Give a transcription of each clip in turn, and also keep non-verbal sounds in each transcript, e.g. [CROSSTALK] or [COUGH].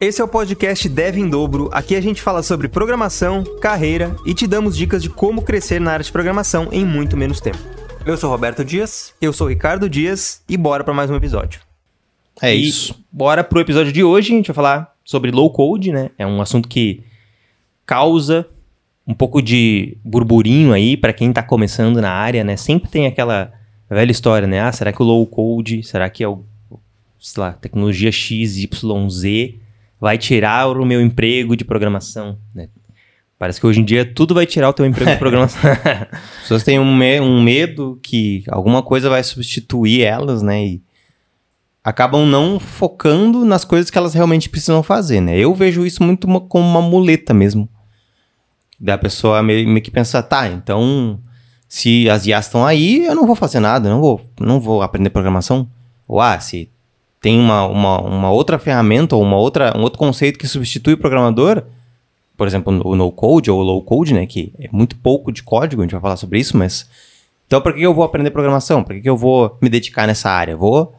Esse é o podcast Dev em Dobro. Aqui a gente fala sobre programação, carreira e te damos dicas de como crescer na área de programação em muito menos tempo. Eu sou Roberto Dias, eu sou Ricardo Dias e bora para mais um episódio. É E isso. Bora pro episódio de hoje, a gente vai falar sobre low code, né? É um assunto que causa um pouco de burburinho aí para quem tá começando na área, né? Sempre tem aquela velha história, né? Ah, será que o low code, será que é o, sei lá, tecnologia XYZ vai tirar o meu emprego de programação, né? Parece que hoje em dia tudo vai tirar o teu emprego de [LAUGHS] programação. As pessoas têm um, me- um medo que alguma coisa vai substituir elas, né? E acabam não focando nas coisas que elas realmente precisam fazer, né? Eu vejo isso muito uma- como uma muleta mesmo. Da pessoa meio, meio que pensar, tá, então se as IAs estão aí, eu não vou fazer nada, não vou, não vou aprender programação. Ou ah, se tem uma, uma, uma outra ferramenta ou uma outra, um outro conceito que substitui o programador, por exemplo, o no code ou o low code, né, que é muito pouco de código, a gente vai falar sobre isso, mas então por que eu vou aprender programação? Por que eu vou me dedicar nessa área? Vou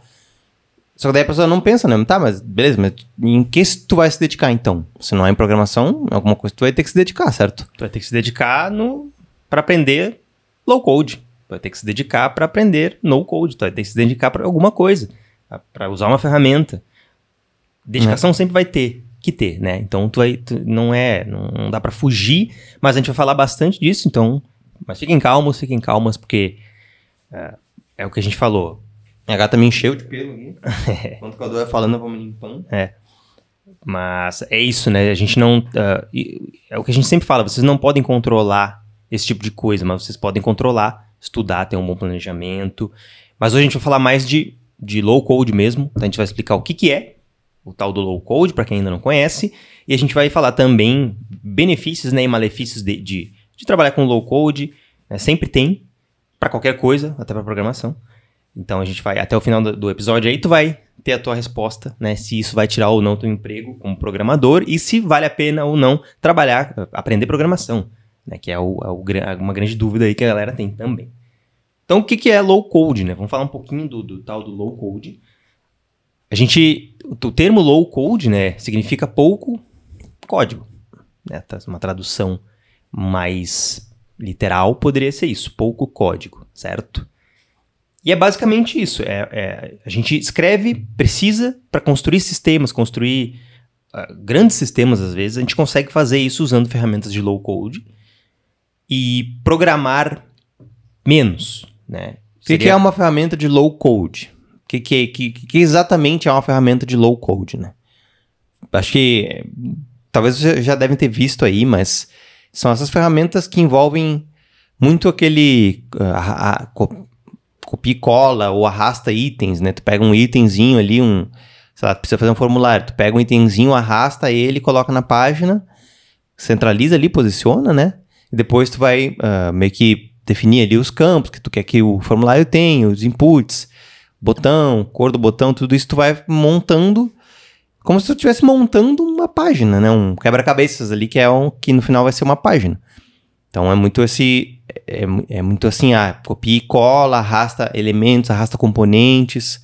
Só que daí a pessoa não pensa, né? Tá, mas beleza, mas em que tu vai se dedicar então? Se não é em programação, é alguma coisa tu vai ter que se dedicar, certo? Tu vai ter que se dedicar no para aprender low code. Tu vai ter que se dedicar para aprender no code. Tu vai ter que se dedicar para alguma coisa, para usar uma ferramenta. Dedicação sempre vai ter que ter, né? Então tu vai tu- não é, não, dá para fugir, mas a gente vai falar bastante disso, então, mas fiquem calmos, fiquem calmas porque é, é o que a gente falou. A gata me encheu de pelo aqui. [LAUGHS] Enquanto o Cadu vai falando, eu vou me limpando. Mas é isso, né? A gente não. e- é o que a gente sempre fala, vocês não podem controlar esse tipo de coisa, mas vocês podem controlar, estudar, ter um bom planejamento. Mas hoje a gente vai falar mais de, de low code mesmo. Então a gente vai explicar o que, que é o tal do low code, para quem ainda não conhece. E a gente vai falar também benefícios né, e malefícios de, de, de trabalhar com low code. né? Sempre tem, para qualquer coisa, até para programação. Então a gente vai, até o final do, do episódio aí, tu vai ter a tua resposta, né? Se isso vai tirar ou não teu emprego como programador e se vale a pena ou não trabalhar, aprender programação, né? Que é, o, é o uma grande dúvida aí que a galera tem também. Então o que, que é low code, né? Vamos falar um pouquinho do, do tal do low code. A gente, o, termo low code, né? Significa pouco código, né? Tá, Uma tradução mais literal poderia ser isso, pouco código, certo? E é basicamente isso. É, é- a gente escreve, precisa, para construir sistemas, construir ah, grandes sistemas, às vezes, a gente consegue fazer isso usando ferramentas de low code e programar menos, né? O que, que é uma ferramenta de low code? O que, que, que, que exatamente é uma ferramenta de low code, né? Acho que talvez vocês já devem ter visto aí, mas são essas ferramentas que envolvem muito aquele ah, a- co- copia e cola ou arrasta itens, né? Tu pega um itemzinho ali, um, sei lá, precisa fazer um formulário, tu pega um itemzinho, arrasta ele, coloca na página, centraliza ali, posiciona, né? E depois tu vai ah, meio que definir ali os campos que tu quer que o formulário tenha, os inputs, botão, cor do botão, tudo isso tu vai montando como se tu estivesse montando uma página, né? Um quebra-cabeças ali que é um que no final vai ser uma página. Então é muito esse é, é muito assim, ah, copia e cola, arrasta elementos, arrasta componentes.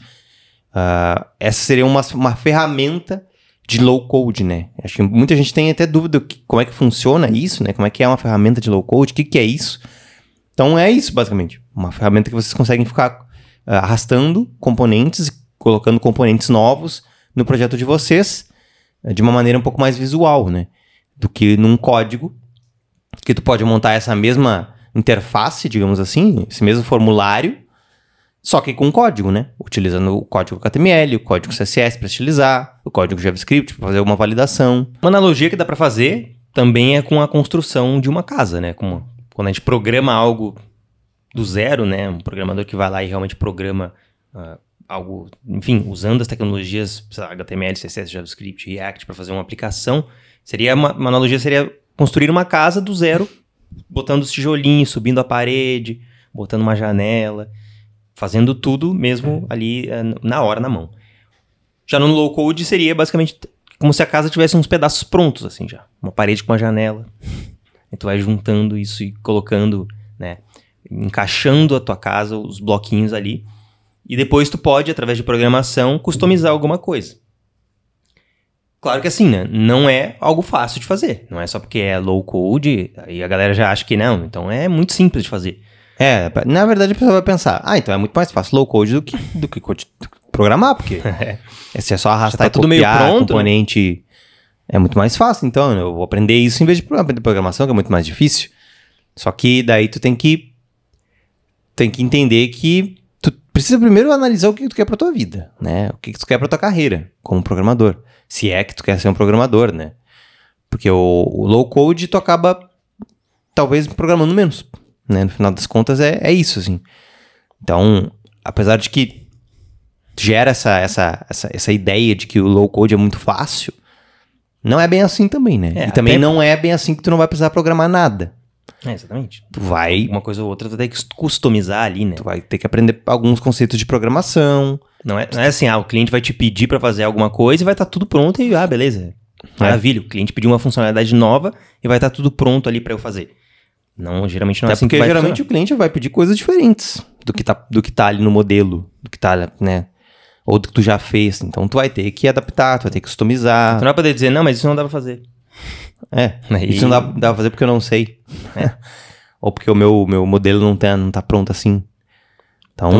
Ah, essa seria uma, uma ferramenta de low code, né? Acho que muita gente tem até dúvida que- como é que funciona isso, né? Como é que é uma ferramenta de low code, o que, que é isso? Então é isso, basicamente. Uma ferramenta que vocês conseguem ficar ah, arrastando componentes, colocando componentes novos no projeto de vocês eh, de uma maneira um pouco mais visual, né? Do que num código que tu pode montar essa mesma interface, digamos assim, esse mesmo formulário, só que com código, né? Utilizando o código HTML, o código CSS para estilizar, o código JavaScript para fazer uma validação. Uma analogia que dá para fazer também é com a construção de uma casa, né? Como quando a gente programa algo do zero, né? Um programador que vai lá e realmente programa ah, algo, enfim, usando as tecnologias lá, HTML, CSS, JavaScript, React para fazer uma aplicação, seria uma, uma analogia seria construir uma casa do zero, botando os tijolinhos, subindo a parede, botando uma janela, fazendo tudo mesmo ali eh, na hora, na mão. Já no low code seria basicamente como se a casa tivesse uns pedaços prontos, assim já. Uma parede com uma janela. E tu vai juntando isso e colocando, né? Encaixando a tua casa, os bloquinhos ali. E depois tu pode, através de programação, customizar alguma coisa. Claro que assim, né? Não é algo fácil de fazer. Não é só porque é low code, aí a galera já acha que não. Então é muito simples de fazer. É, na verdade a pessoa vai pensar, ah, então é muito mais fácil low code do que, do que programar, porque [LAUGHS] esse é só arrastar tá e tudo meio copiar pronto, né? componente. É muito mais fácil, então eu vou aprender isso em vez de aprender programação, que é muito mais difícil. Só que daí tu tem que tem que entender que tu precisa primeiro analisar o que tu quer pra tua vida, né? O que tu quer pra tua carreira como programador. Se é que tu quer ser um programador, né? Porque o, o low code tu acaba talvez programando menos, né? No final das contas é, é isso, assim. Então, apesar de que gera essa, essa, essa, essa ideia de que o low code é muito fácil, não é bem assim também, né? É, e também não é bem assim que tu não vai precisar programar nada. É, exatamente. Tu vai, Uma coisa ou outra tu tem que customizar ali, né? tu vai ter que aprender alguns conceitos de programação. Não é, não é assim, ah, o cliente vai te pedir pra fazer alguma coisa e vai estar tudo pronto e, ah, beleza. Maravilha, o cliente pediu uma funcionalidade nova e vai estar tudo pronto ali pra eu fazer. Não, geralmente não é Até assim porque geralmente funcionar. o cliente vai pedir coisas diferentes do que, tá, do que tá ali no modelo, do que tá, né? Ou do que tu já fez. Então tu vai ter que adaptar, tu vai ter que customizar. Tu não vai poder dizer, não, mas isso não dá pra fazer. É, Aí- isso não dá, dá pra fazer porque eu não sei. [LAUGHS] Ou porque o meu, meu modelo não tá, não tá pronto assim. Então,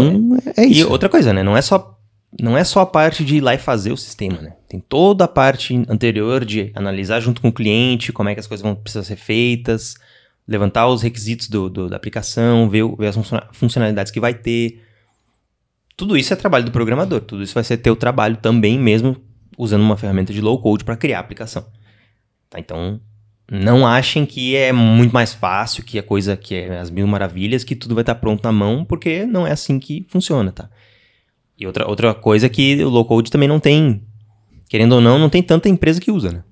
é E isso. outra coisa, né? Não é só não é só a parte de ir lá e fazer o sistema, né? Tem toda a parte anterior de analisar junto com o cliente como é que as coisas vão precisar ser feitas, levantar os requisitos do, do- da aplicação, ver, ver as funciona- funcionalidades que vai ter. Tudo isso é trabalho do programador. Tudo isso vai ser teu trabalho também, mesmo usando uma ferramenta de low code para criar a aplicação. Tá? Então, não achem que é muito mais fácil, que a coisa que é as mil maravilhas, que tudo vai estar pronto na mão, porque não é assim que funciona, tá? E outra, outra coisa é que o low code também não tem, querendo ou não, não tem tanta empresa que usa, né?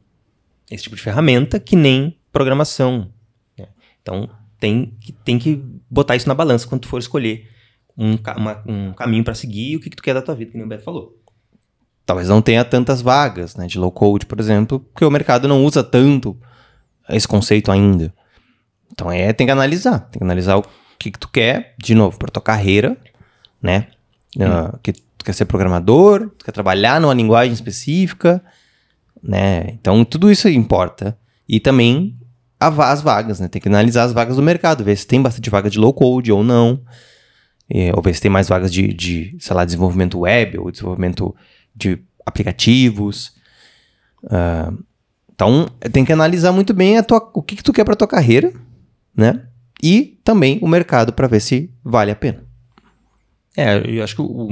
Esse tipo de ferramenta que nem programação. né? Então, tem que, tem que botar isso na balança quando tu for escolher um, uma- um caminho para seguir e o que, que tu quer da tua vida, que nem o Beto falou. Talvez não tenha tantas vagas, né? De low code, por exemplo, porque o mercado não usa tanto esse conceito ainda. Então é, tem que analisar. Tem que analisar o que, que tu quer, de novo, para tua carreira, né? Ah, que tu quer ser programador, tu quer trabalhar numa linguagem específica, né? Então tudo isso importa. E também as vagas, né? Tem que analisar as vagas do mercado, ver se tem bastante vaga de low code ou não. É, ou ver se tem mais vagas de, de, sei lá, desenvolvimento web ou desenvolvimento de aplicativos. Ah, então, tem que analisar muito bem tua, o que, que tu quer para tua carreira, né? E também o mercado para ver se vale a pena. É, eu acho que o,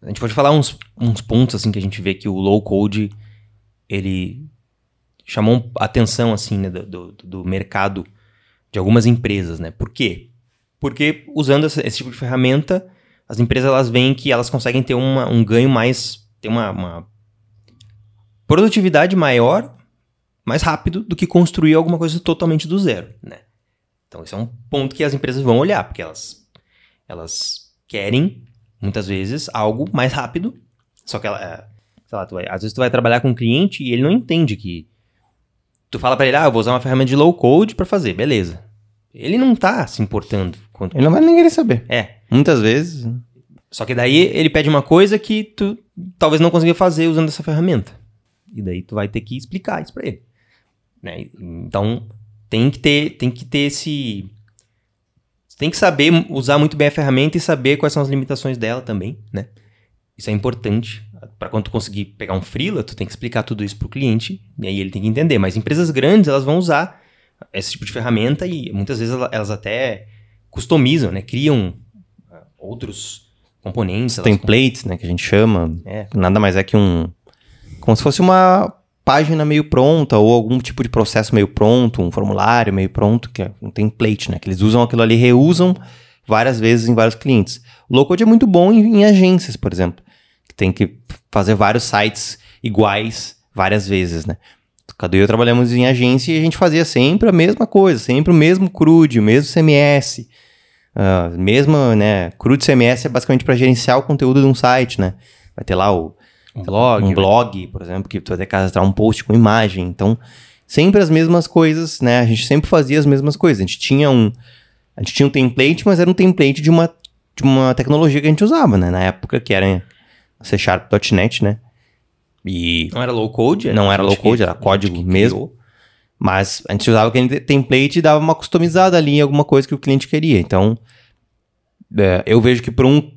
a gente pode falar uns, uns pontos assim que a gente vê que o low code ele chamou atenção assim né, do, do, do mercado de algumas empresas, né? Por quê? Porque usando essa- esse tipo de ferramenta, as empresas elas veem que elas conseguem ter uma, um ganho mais, ter uma, uma produtividade maior, mais rápido do que construir alguma coisa totalmente do zero, né? Então esse é um ponto que as empresas vão olhar, porque elas elas querem, muitas vezes, algo mais rápido. Só que ela, é, sei lá, tu vai- às vezes tu vai trabalhar com um cliente e ele não entende que. Tu fala pra ele, ah, eu vou usar uma ferramenta de low code pra fazer, beleza. Ele não tá se importando. Quanto... Ele não vai nem querer saber. É. Muitas vezes. Só que daí ele pede uma coisa que tu talvez não consiga fazer usando essa ferramenta. E daí tu vai ter que explicar isso pra ele. Né? Então tem que ter, tem que ter esse. Tem que saber usar muito bem a ferramenta e saber quais são as limitações dela também, né? Isso é importante. Para quando tu conseguir pegar um freela, tu tem que explicar tudo isso pro cliente e aí ele tem que entender. Mas empresas grandes, elas vão usar esse tipo de ferramenta e muitas vezes ela- elas até customizam, né? Criam ah, outros componentes. Templates, né? Que a gente chama. É. Nada mais é que um. Como se fosse uma página meio pronta ou algum tipo de processo meio pronto, um formulário meio pronto, que é um template, né? Que eles usam aquilo ali, reusam várias vezes em vários clientes. O low code é muito bom em, em agências, por exemplo, que tem que fazer vários sites iguais várias vezes, né? Cadu e eu trabalhamos em agência e a gente fazia sempre a mesma coisa, sempre o mesmo CRUD, o mesmo CMS. Ah, mesmo, né? CRUD CMS é basicamente para gerenciar o conteúdo de um site, né? Vai ter lá o Um blog. um né? blog, por exemplo, que tu vai ter que cadastrar um post com imagem. Então, sempre as mesmas coisas, né? A gente sempre fazia as mesmas coisas. A gente tinha um, a gente tinha um template, mas era um template de uma, de uma tecnologia que a gente usava, né? Na época que era C Sharp.net, né? E Não era low code? Não era low code, era código mesmo. criou. Mas a gente usava aquele template e dava uma customizada ali em alguma coisa que o cliente queria. Então, é, eu vejo que para um,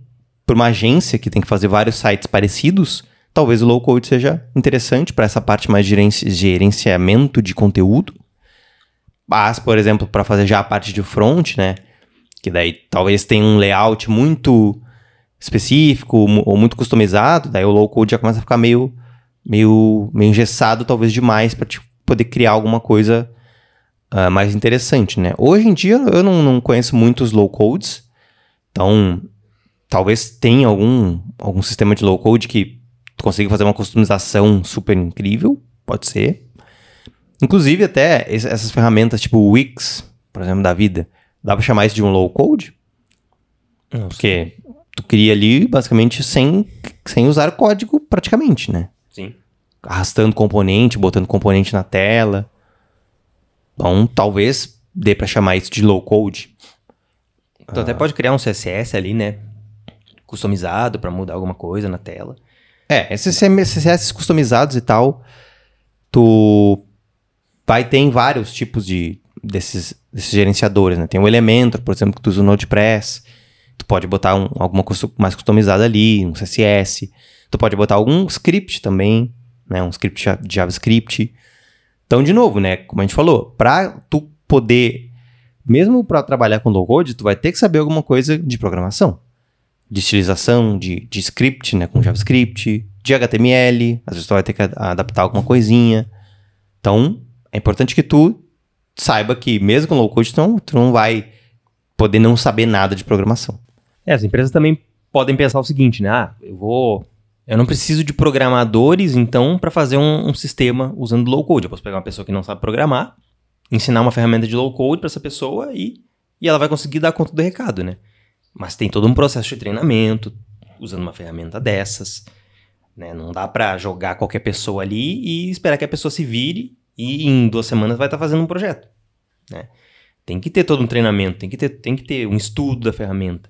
uma agência que tem que fazer vários sites parecidos, talvez o low code seja interessante para essa parte mais de gerenci- gerenciamento de conteúdo. Mas, por exemplo, para fazer já a parte de front, né? Que daí talvez tenha um layout muito específico ou muito customizado, daí o low code já começa a ficar meio meio, meio engessado, talvez demais, para poder criar alguma coisa ah, mais interessante, né? Hoje em dia eu não, não conheço muitos low codes, então talvez tenha algum, algum sistema de low code que tu consiga fazer uma customização super incrível, pode ser. Inclusive até es- essas ferramentas tipo Wix, por exemplo, da vida, dá para chamar isso de um low code? Não sei. Porque tu cria ali basicamente sem, sem usar código praticamente, né? Sim. Arrastando componente, botando componente na tela. Então, talvez dê para chamar isso de low code. Tu até pode criar um CSS ali, né? Customizado pra mudar alguma coisa na tela. É, esses CSS customizados e tal, tu vai ter vários tipos de desses, desses gerenciadores, né? Tem o Elementor, por exemplo, que tu usa o Node.press. Tu pode botar um- alguma coisa mais customizada ali, um CSS. Tu pode botar algum script também, né? Um script de JavaScript. Então, de novo, né? Como a gente falou, para tu poder, mesmo para trabalhar com low code, tu vai ter que saber alguma coisa de programação de estilização, de, de script, né, com JavaScript, de HTML, às vezes tu vai ter que adaptar alguma coisinha. Então, é importante que tu saiba que mesmo com low code, tu tu não vai poder não saber nada de programação. É, as empresas também podem pensar o seguinte, né? Ah, eu vou. Eu não preciso de programadores, então, para fazer um, um sistema usando low code. Eu posso pegar uma pessoa que não sabe programar, ensinar uma ferramenta de low code para essa pessoa e, e ela vai conseguir dar conta do recado, né? Mas tem todo um processo de treinamento usando uma ferramenta dessas. Né? Não dá para jogar qualquer pessoa ali e esperar que a pessoa se vire e em duas semanas vai estar fazendo um projeto. Né? Tem que ter todo um treinamento, tem que ter, tem que ter um estudo da ferramenta.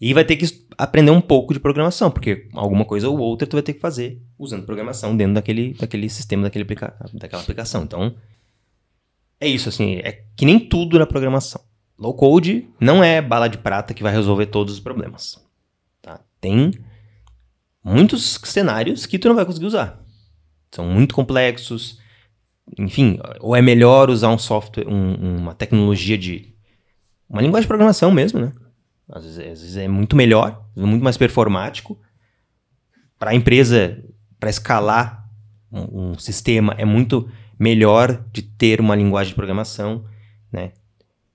E vai ter que aprender um pouco de programação, porque alguma coisa ou outra tu vai ter que fazer usando programação dentro daquele, daquele sistema, daquele aplica daquela aplicação. Então, é isso, assim, é que nem tudo na programação. Low code não é bala de prata que vai resolver todos os problemas. tá? Tem muitos cenários que tu não vai conseguir usar. São muito complexos. Enfim, ou é melhor usar um software, um- uma tecnologia de. Uma linguagem de programação mesmo, né? Às vezes, às vezes é muito melhor, muito mais performático. Para a empresa, para escalar um, um sistema, é muito melhor de ter uma linguagem de programação, né?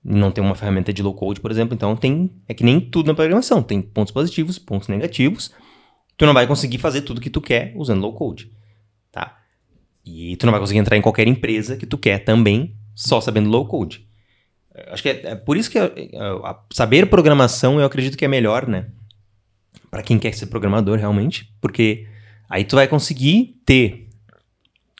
Não ter uma ferramenta de low code, por exemplo. Então, tem é que nem tudo na programação. Tem pontos positivos, pontos negativos. Tu não vai conseguir fazer tudo que tu quer usando low code, tá? E tu não vai conseguir entrar em qualquer empresa que tu quer também só sabendo low code. Eu Acho que é, é por isso que é, a- saber programação eu acredito que é melhor, né? Para quem quer ser programador realmente, porque aí tu vai conseguir ter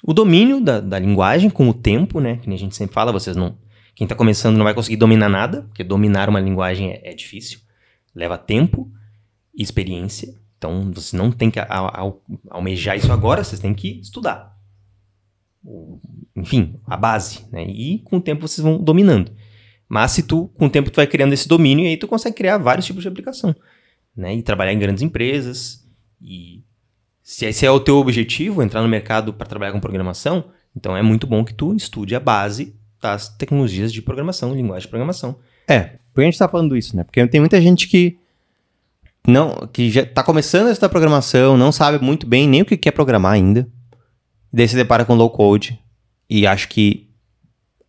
o domínio da, da linguagem com o tempo, né? Que a gente sempre fala, vocês não. Quem tá começando não vai conseguir dominar nada, porque dominar uma linguagem é, é difícil. Leva tempo e experiência. Então você não tem que a- a- almejar isso agora, vocês têm que estudar. Enfim, a base, né? E com o tempo vocês vão dominando. Mas se tu, com o tempo, tu vai criando esse domínio e aí tu consegue criar vários tipos de aplicação, né? E trabalhar em grandes empresas. E se esse é o teu objetivo, entrar no mercado para trabalhar com programação, então é muito bom que tu estude a base das tecnologias de programação, linguagem de programação. É, por que a gente tá falando isso, né? Porque tem muita gente que não, que já tá começando a estudar programação, não sabe muito bem nem o que quer programar ainda. Daí se depara com low code e acha que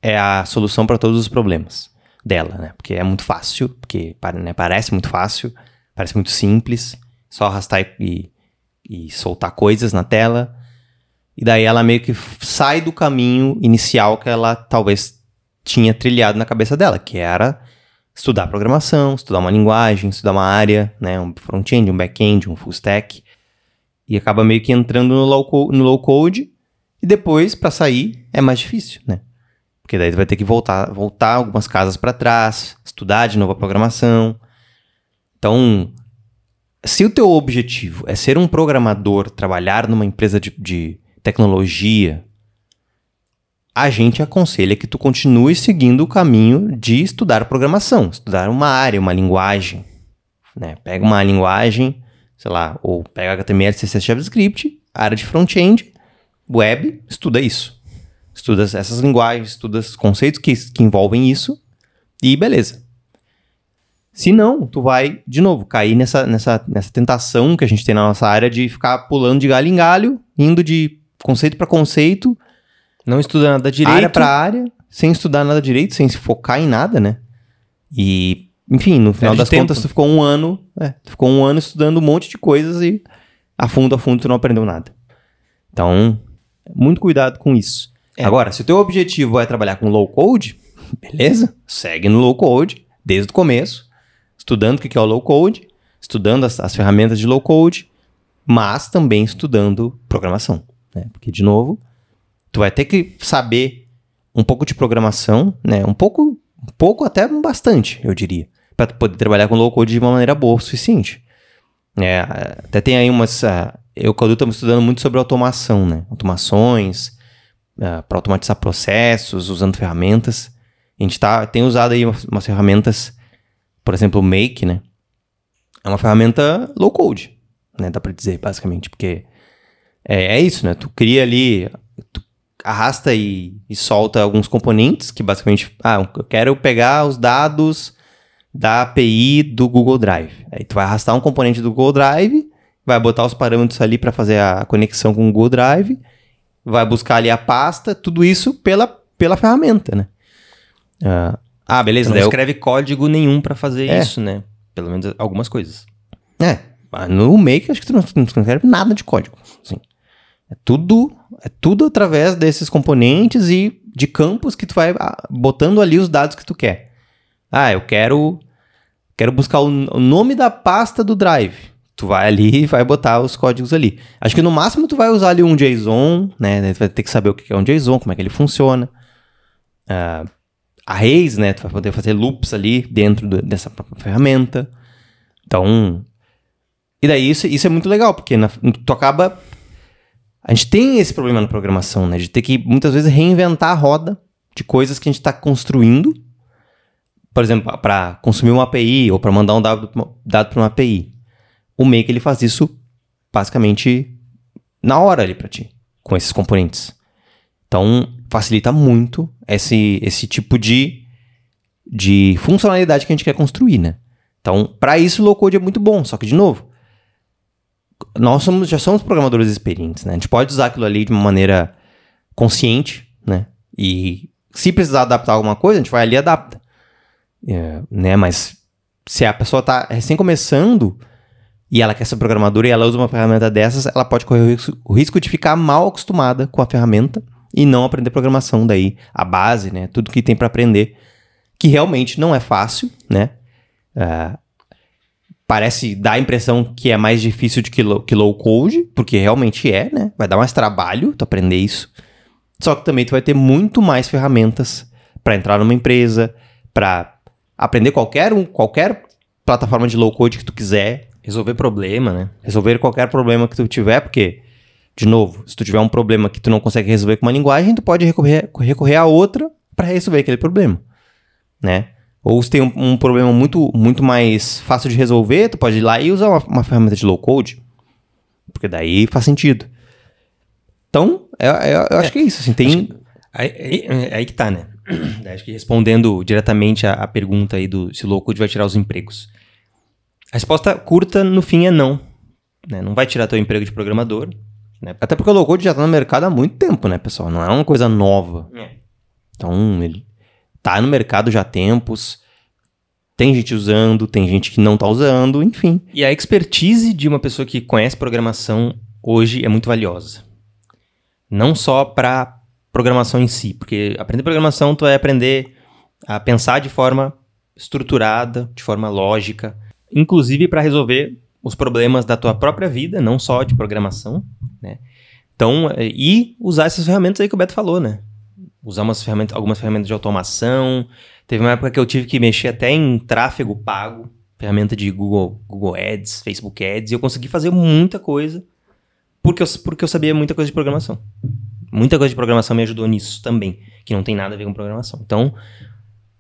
é a solução para todos os problemas dela, né? Porque é muito fácil, porque né, parece muito fácil, parece muito simples, só arrastar e, e soltar coisas na tela. E daí ela meio que sai do caminho inicial que ela talvez tinha trilhado na cabeça dela, que era estudar programação, estudar uma linguagem, estudar uma área, né, um front-end, um back-end, um full stack, e acaba meio que entrando no low, no low code, e depois, para sair, é mais difícil, né? Porque daí tu vai ter que voltar, voltar algumas casas para trás, estudar de novo a programação. Então, se o teu objetivo é ser um programador, trabalhar numa empresa de, de tecnologia, a gente aconselha que tu continue seguindo o caminho de estudar programação, estudar uma área, uma linguagem. Né? Pega uma linguagem, sei lá, ou pega HTML, CSS, JavaScript, área de front-end, web, estuda isso. Estuda essas linguagens, estuda os conceitos que, que envolvem isso e beleza. Se não, tu vai, de novo, cair nessa, nessa, nessa tentação que a gente tem na nossa área de ficar pulando de galho em galho, indo de conceito para conceito. Não estuda nada direito. Área para área, sem estudar nada direito, sem se focar em nada, né? E, enfim, no final das contas, tu ficou um ano, é, tu ficou um ano estudando um monte de coisas e a fundo a fundo tu não aprendeu nada. Então, muito cuidado com isso. É. Agora, se o teu objetivo é trabalhar com low code, [LAUGHS] beleza? Segue no low code desde o começo, estudando o que é o low code, estudando as, as ferramentas de low code, mas também estudando programação, né? Porque de novo, tu vai ter que saber um pouco de programação, né? Um pouco, um pouco até bastante, eu diria, para poder trabalhar com low code de uma maneira boa o suficiente. É, até tem aí umas. Uh, eu o Cadu estamos estudando muito sobre automação, né? Automações, uh, é, para automatizar processos, usando ferramentas. A gente tá, tem usado aí umas, umas, ferramentas, por exemplo, o Make, né? É uma ferramenta low code, né? Dá para dizer, basicamente, porque é, é, isso, né? Tu cria ali, tu arrasta e, e solta alguns componentes que basicamente, ah, eu quero pegar os dados da API do Google Drive. Aí tu vai arrastar um componente do Google Drive, vai botar os parâmetros ali para fazer a conexão com o Google Drive, vai buscar ali a pasta, tudo isso pela, pela ferramenta, né? Uh, ah, beleza. Então não escreve código nenhum para fazer é. isso, né? Pelo menos algumas coisas. É. No Make, acho que tu não, não escreve nada de código. Assim. É tudo, é tudo através desses componentes e de campos que tu vai ah, botando ali os dados que tu quer. Ah, eu quero quero buscar o nome da pasta do Drive. Tu vai ali e vai botar os códigos ali. Acho que no máximo tu vai usar ali um JSON, né? Tu vai ter que saber o que é um JSON, como é que ele funciona. Uh, arrays, né? Tu vai poder fazer loops ali dentro do, dessa ferramenta. Então. E daí isso, isso é muito legal, porque na, tu acaba. A gente tem esse problema na programação, né? De ter que muitas vezes reinventar a roda de coisas que a gente está construindo por exemplo, para consumir uma API ou para mandar um dado, dado para uma API. O Make ele faz isso basicamente na hora ali para ti, com esses componentes. Então, facilita muito esse, esse tipo de, de funcionalidade que a gente quer construir, né? Então, para isso, o low code é muito bom. Só que, de novo, nós somos, já somos programadores experientes, né? A gente pode usar aquilo ali de uma maneira consciente, né? E se precisar adaptar alguma coisa, a gente vai ali e adapta. É, né? Mas se a pessoa está recém começando e ela quer ser programadora e ela usa uma ferramenta dessas, ela pode correr o risco, de ficar mal acostumada com a ferramenta e não aprender programação daí, a base, né? Tudo que tem para aprender, que realmente não é fácil, né? Uh, parece dar a impressão que é mais difícil de que low, que low code, porque realmente é, né? Vai dar mais trabalho tu aprender isso. Só que também tu vai ter muito mais ferramentas para entrar numa empresa, para aprender qualquer, um, qualquer plataforma de low code que tu quiser. Resolver problema, né? Resolver qualquer problema que tu tiver, porque, de novo, se tu tiver um problema que tu não consegue resolver com uma linguagem, tu pode recorrer, recorrer a outra para resolver aquele problema, né? Ou se tem um, um, problema muito, muito mais fácil de resolver, tu pode ir lá e usar uma, uma ferramenta de low code, porque daí faz sentido. Então, eu, é, é, eu acho é, que é isso. Assim, tem... Aí, aí, aí, que tá, né? [CLEARS THROAT] Acho que respondendo diretamente a pergunta aí do se o low code vai tirar os empregos. A resposta curta, no fim, é não. Né? Não vai tirar teu emprego de programador. Né? Até porque o low já está no mercado há muito tempo, né, pessoal? Não é uma coisa nova. É. Então, ele tá no mercado já há tempos. Tem gente usando, tem gente que não está usando, enfim. E a expertise de uma pessoa que conhece programação hoje é muito valiosa. Não só para programação em si, porque aprender programação tu vai aprender a pensar de forma estruturada, de forma lógica, inclusive para resolver os problemas da tua própria vida, não só de programação, né? Então, é, e usar essas ferramentas aí que o Beto falou, né? Usar umas ferramentas, algumas ferramentas de automação. Teve uma época que eu tive que mexer até em tráfego pago, ferramenta de Google, Google Ads, Facebook Ads, e eu consegui fazer muita coisa porque eu, porque eu sabia muita coisa de programação. Muita coisa de programação me ajudou nisso também, que não tem nada a ver com programação. Então,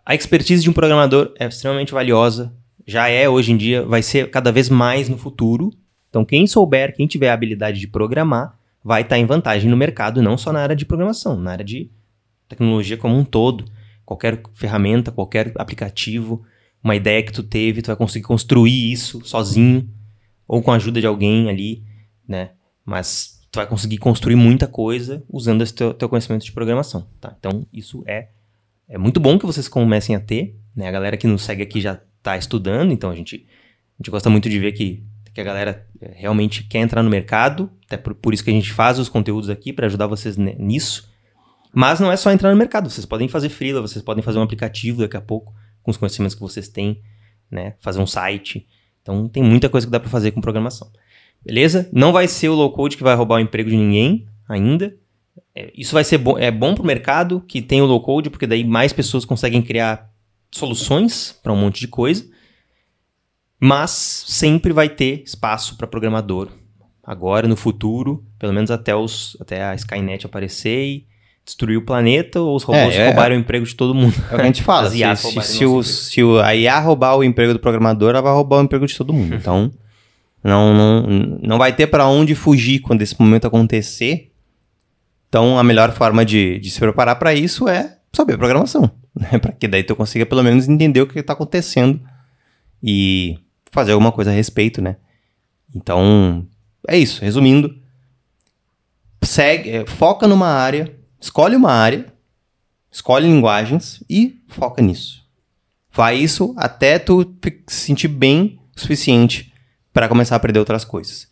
a expertise de um programador é extremamente valiosa, já é hoje em dia, vai ser cada vez mais no futuro. Então, quem souber, quem tiver a habilidade de programar, vai estar em vantagem no mercado, não só na área de programação, na área de tecnologia como um todo. Qualquer ferramenta, qualquer aplicativo, uma ideia que tu teve, tu vai conseguir construir isso sozinho ou com a ajuda de alguém ali, né? Mas tu vai conseguir construir muita coisa usando esse teu, teu conhecimento de programação, tá? Então, isso é, é muito bom que vocês comecem a ter, né? A galera que nos segue aqui já está estudando, então a gente, a gente gosta muito de ver que, que a galera é, realmente quer entrar no mercado, até por, por isso que a gente faz os conteúdos aqui, para ajudar vocês nisso. Mas não é só entrar no mercado, vocês podem fazer freela, vocês podem fazer um aplicativo daqui a pouco, com os conhecimentos que vocês têm, né? Fazer um site. Então tem muita coisa que dá para fazer com programação. Beleza? Não vai ser o low code que vai roubar o emprego de ninguém ainda. É, isso vai ser bom, é bom para o mercado que tem o low code, porque daí mais pessoas conseguem criar soluções para um monte de coisa. Mas sempre vai ter espaço para programador. Agora, no futuro, pelo menos até, os, até a Skynet aparecer e destruir o planeta ou os robôs é, é, roubarem o emprego de todo mundo. É o que a gente fala. [LAUGHS] se, se, se, o, se a IA roubar o emprego do programador, ela vai roubar o emprego de todo mundo. [LAUGHS] Então, não, não, não vai ter para onde fugir quando esse momento acontecer. Então, a melhor forma de, de se preparar para isso é saber programação. Né? [LAUGHS] para que daí tu consiga pelo menos entender o que está acontecendo e fazer alguma coisa a respeito, né? Então, é isso. Resumindo, segue, é, foca numa área, escolhe uma área, escolhe linguagens e foca nisso. Vai isso até tu se sentir bem o suficiente para começar a aprender outras coisas.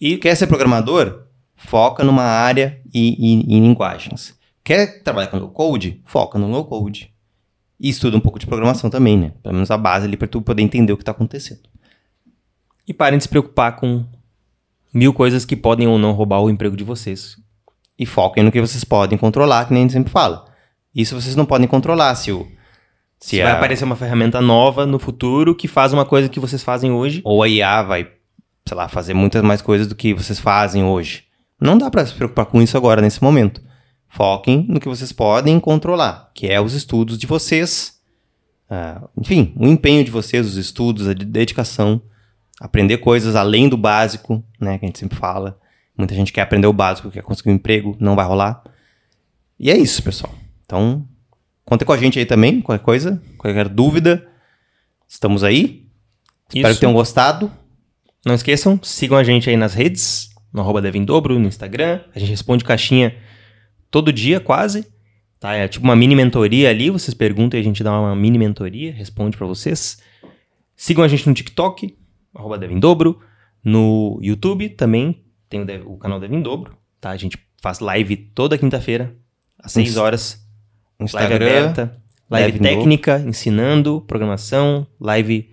E quer ser programador? Foca numa área e, e, e linguagens. Quer trabalhar com low code? Foca no low code. E estuda um pouco de programação também, né? Pelo menos a base ali para tu poder entender o que está acontecendo. E parem de se preocupar com mil coisas que podem ou não roubar o emprego de vocês. E foquem no que vocês podem controlar, que nem a gente sempre fala. Isso vocês não podem controlar. Se o, se, Se vai aparecer uma ferramenta nova no futuro que faz uma coisa que vocês fazem hoje. Ou a IA vai, sei lá, fazer muitas mais coisas do que vocês fazem hoje. Não dá para se preocupar com isso agora, nesse momento. Foquem no que vocês podem controlar, que é os estudos de vocês. Uh, enfim, o empenho de vocês, os estudos, a dedicação. Aprender coisas além do básico, né, que a gente sempre fala. Muita gente quer aprender o básico, quer conseguir um emprego, não vai rolar. E é isso, pessoal. Então, Conta com a gente aí também, qualquer coisa, qualquer dúvida. Estamos aí. Isso. Espero que tenham gostado. Não esqueçam, sigam a gente aí nas redes, no arroba Devindobro, no Instagram. A gente responde caixinha todo dia, quase. Tá? É tipo uma mini mentoria ali. Vocês perguntam e a gente dá uma mini mentoria, responde para vocês. Sigam a gente no TikTok, arroba Devindobro. No YouTube também tem o, o canal Devindobro. Tá? A gente faz live toda quinta-feira, às 6 horas Instagram, live aberta, live, técnica, ensinando programação, live,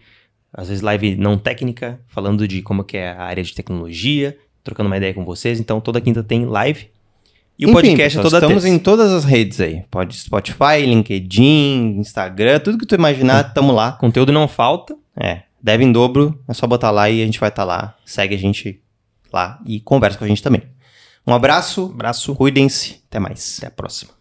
às vezes live não técnica, falando de como que é a área de tecnologia, trocando uma ideia com vocês. Então, toda quinta tem live. E Enfim, o podcast é toda estamos terça. em todas as redes aí. Pode Spotify, LinkedIn, Instagram, tudo que tu imaginar, estamos lá. Conteúdo não falta. É, deve em dobro, é só botar lá e a gente vai estar tá lá. Segue a gente lá e conversa com a gente também. Um abraço. Abraço. Cuidem-se. Até mais. Até a próxima.